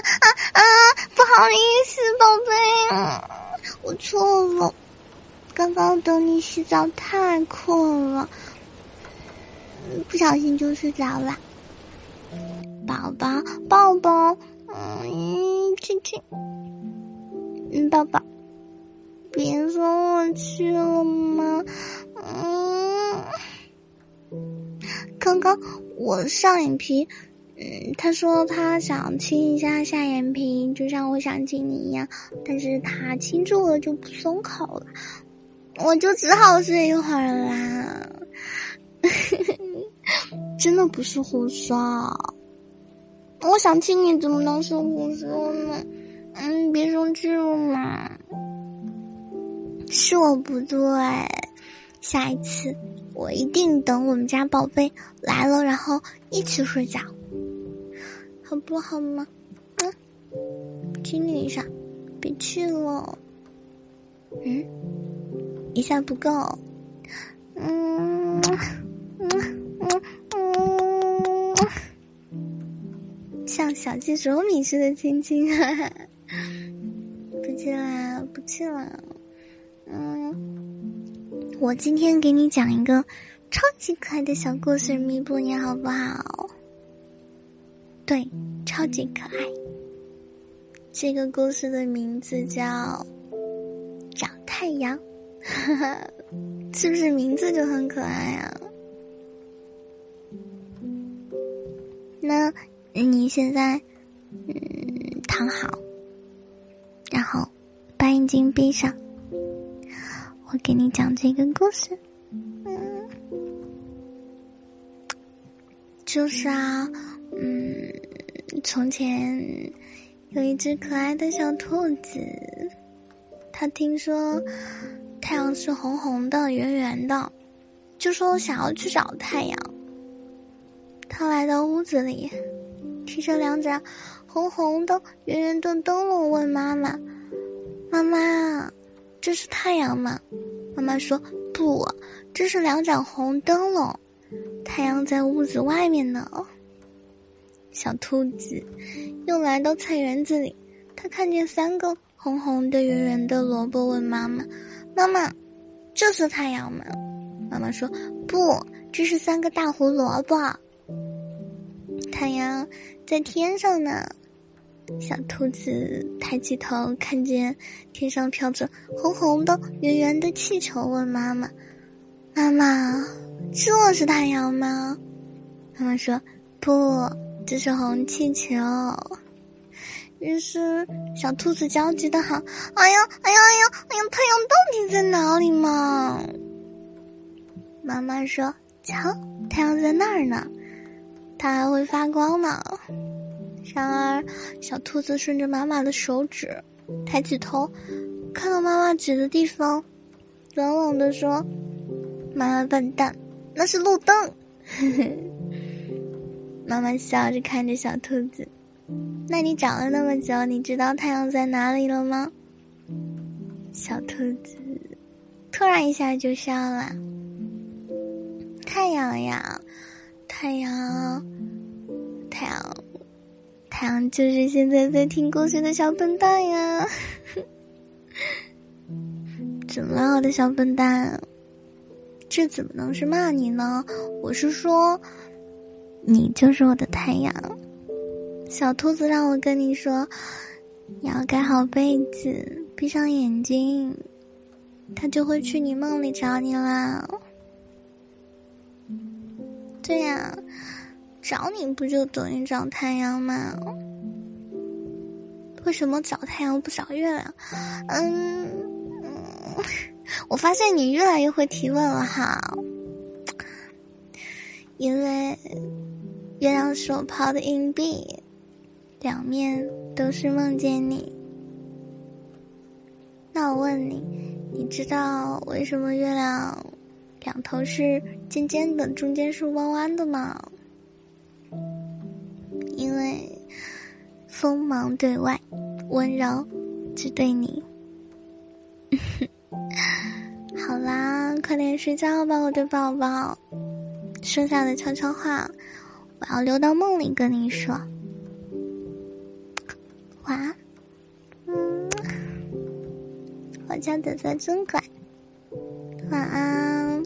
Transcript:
啊啊！不好意思，宝贝，我错了。刚刚等你洗澡太困了，不小心就睡着了。宝宝，抱抱，嗯，亲亲，嗯，抱抱，别送我去了吗？嗯，刚刚我上眼皮。嗯，他说他想亲一下下眼皮，就像我想亲你一样，但是他亲住了就不松口了，我就只好睡一会儿啦。真的不是胡说，我想亲你怎么能是胡说呢？嗯，别生气了嘛，是我不对，下一次我一定等我们家宝贝来了，然后一起睡觉。好不好吗？嗯，亲你一下，别去了。嗯，一下不够。嗯嗯嗯嗯，像小鸡啄米似的亲亲，不去了，不去了。嗯，我今天给你讲一个超级可爱的小故事，弥补你好不好？对，超级可爱。这个故事的名字叫《找太阳》，是不是名字就很可爱啊？那你现在嗯躺好，然后把眼睛闭上，我给你讲这个故事。嗯，就是啊。嗯，从前有一只可爱的小兔子，它听说太阳是红红的、圆圆的，就说想要去找太阳。它来到屋子里，提着两盏红红的、圆圆的灯笼，问妈妈：“妈妈，这是太阳吗？”妈妈说：“不，这是两盏红灯笼，太阳在屋子外面呢。”小兔子又来到菜园子里，它看见三个红红的、圆圆的萝卜，问妈妈：“妈妈，这是太阳吗？”妈妈说：“不，这是三个大胡萝卜。太阳在天上呢。”小兔子抬起头，看见天上飘着红红的、圆圆的气球，问妈妈：“妈妈，这是太阳吗？”妈妈说：“不。”这是红气球，于是小兔子焦急的喊：“哎呀，哎呀，哎呀，哎呀！太阳到底在哪里嘛？”妈妈说：“瞧，太阳在那儿呢，它还会发光呢。”然而，小兔子顺着妈妈的手指，抬起头，看到妈妈指的地方，冷冷的说：“妈妈笨蛋，那是路灯。”呵呵。妈妈笑着看着小兔子，那你长了那么久，你知道太阳在哪里了吗？小兔子突然一下就笑了。太阳呀，太阳，太阳，太阳就是现在在听故事的小笨蛋呀！怎么了，我的小笨蛋？这怎么能是骂你呢？我是说。你就是我的太阳，小兔子让我跟你说，你要盖好被子，闭上眼睛，它就会去你梦里找你啦。对呀，找你不就等于找太阳吗？为什么找太阳不找月亮？嗯，我发现你越来越会提问了哈，因为。月亮是我抛的硬币，两面都是梦见你。那我问你，你知道为什么月亮两头是尖尖的，中间是弯弯的吗？因为锋芒对外，温柔只对你。好啦，快点睡觉吧，我的宝宝。剩下的悄悄话。我要溜到梦里跟你说，话。嗯，我家仔仔真乖，晚安。